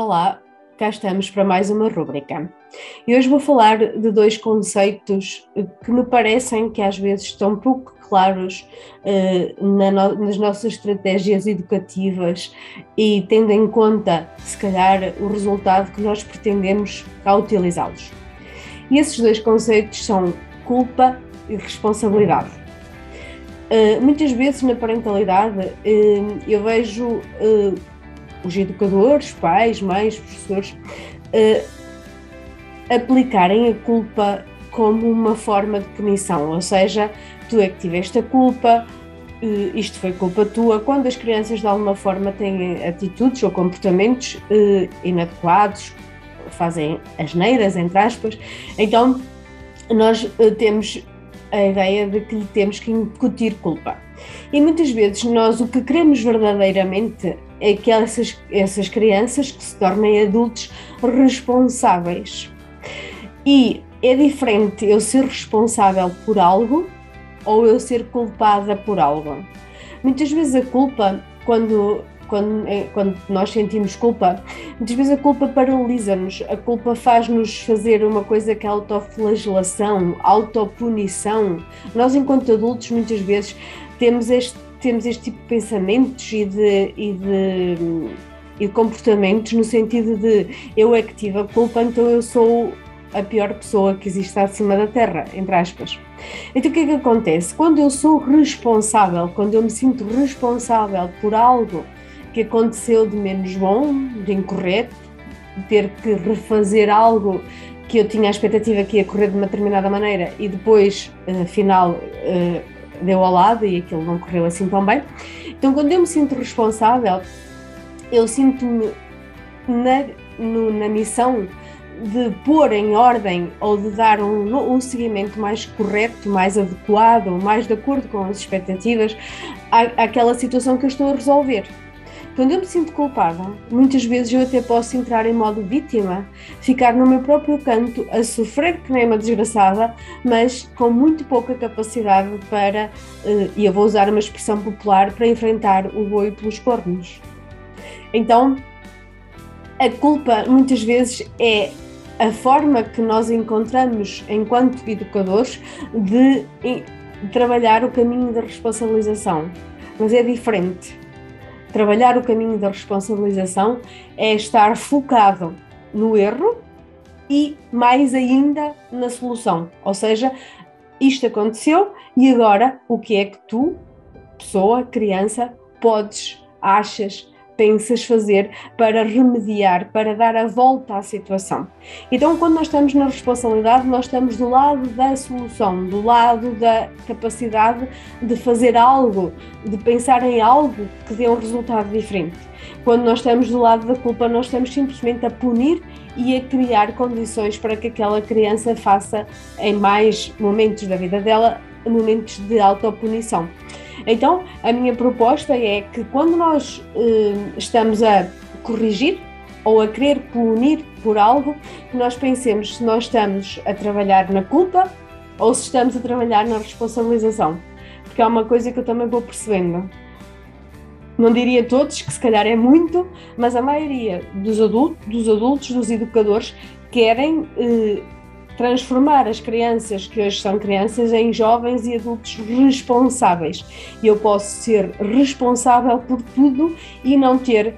Olá, cá estamos para mais uma rúbrica. E hoje vou falar de dois conceitos que me parecem que às vezes estão pouco claros uh, na no, nas nossas estratégias educativas e tendo em conta, se calhar, o resultado que nós pretendemos ao utilizá-los. E esses dois conceitos são culpa e responsabilidade. Uh, muitas vezes na parentalidade uh, eu vejo os educadores, pais, mães, professores, uh, aplicarem a culpa como uma forma de punição, ou seja, tu é que tiveste a culpa, uh, isto foi culpa tua. Quando as crianças de alguma forma têm atitudes ou comportamentos uh, inadequados, fazem asneiras, entre aspas, então nós temos a ideia de que lhe temos que incutir culpa. E muitas vezes nós o que queremos verdadeiramente é que essas, essas crianças que se tornem adultos responsáveis. E é diferente eu ser responsável por algo ou eu ser culpada por algo. Muitas vezes a culpa, quando, quando, é, quando nós sentimos culpa, muitas vezes a culpa paralisa-nos, a culpa faz-nos fazer uma coisa que é autoflagelação, autopunição. Nós, enquanto adultos, muitas vezes temos este temos este tipo de pensamentos e de, e de, e de comportamentos no sentido de eu é que tive a culpa, então eu sou a pior pessoa que existe acima da Terra, entre aspas. Então o que é que acontece? Quando eu sou responsável, quando eu me sinto responsável por algo que aconteceu de menos bom, de incorreto, de ter que refazer algo que eu tinha a expectativa que ia correr de uma determinada maneira e depois, eh, afinal, uh, deu ao lado e aquilo não correu assim tão bem. Então, quando eu me sinto responsável, eu sinto-me na, na missão de pôr em ordem ou de dar um, um seguimento mais correto, mais adequado, mais de acordo com as expectativas à, àquela situação que eu estou a resolver. Quando eu me sinto culpada, muitas vezes eu até posso entrar em modo vítima, ficar no meu próprio canto a sofrer que nem uma desgraçada, mas com muito pouca capacidade para, eh, e eu vou usar uma expressão popular, para enfrentar o boi pelos cornos. Então, a culpa muitas vezes é a forma que nós encontramos enquanto educadores de trabalhar o caminho da responsabilização, mas é diferente trabalhar o caminho da responsabilização é estar focado no erro e mais ainda na solução. Ou seja, isto aconteceu e agora o que é que tu, pessoa, criança, podes, achas, pensas fazer para remediar, para dar a volta à situação. Então, quando nós estamos na responsabilidade, nós estamos do lado da solução, do lado da capacidade de fazer algo, de pensar em algo que dê um resultado diferente. Quando nós estamos do lado da culpa, nós estamos simplesmente a punir e a criar condições para que aquela criança faça, em mais momentos da vida dela, momentos de autopunição. Então, a minha proposta é que quando nós eh, estamos a corrigir ou a querer punir por algo, que nós pensemos se nós estamos a trabalhar na culpa ou se estamos a trabalhar na responsabilização. Porque é uma coisa que eu também vou percebendo. Não diria todos, que se calhar é muito, mas a maioria dos adultos, dos, adultos, dos educadores, querem eh, transformar as crianças que hoje são crianças em jovens e adultos responsáveis. Eu posso ser responsável por tudo e não ter,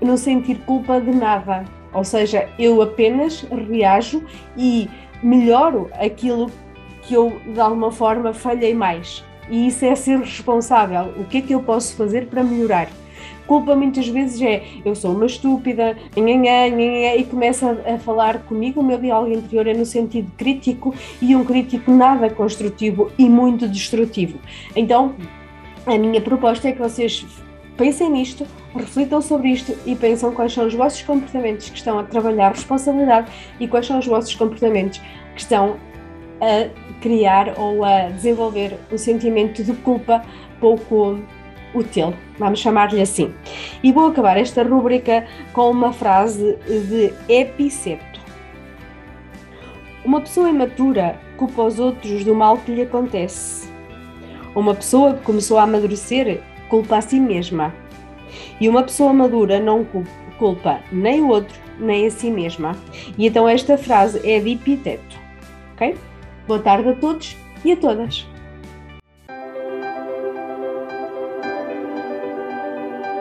não sentir culpa de nada. Ou seja, eu apenas reajo e melhoro aquilo que eu de alguma forma falhei mais. E isso é ser responsável. O que é que eu posso fazer para melhorar? Culpa muitas vezes é eu sou uma estúpida, nhanhã, nhanhã, e começa a, falar comigo. O meu diálogo interior é no sentido crítico e um crítico nada construtivo e muito destrutivo. Então, a minha proposta é que vocês pensem nisto, reflitam sobre isto e pensam quais são os vossos comportamentos que estão a trabalhar responsabilidade e quais são os vossos comportamentos que estão a criar ou a desenvolver um sentimento de culpa pouco útil, vamos chamar-lhe assim. E vou acabar esta rúbrica com uma frase de Epiceto. Uma pessoa imatura culpa os outros do mal que lhe acontece. Uma pessoa que começou a amadurecer culpa a si mesma. E uma pessoa madura não culpa nem o outro, nem a si mesma. E então esta frase é de Epiteto. Ok? Boa tarde a todos e a todas.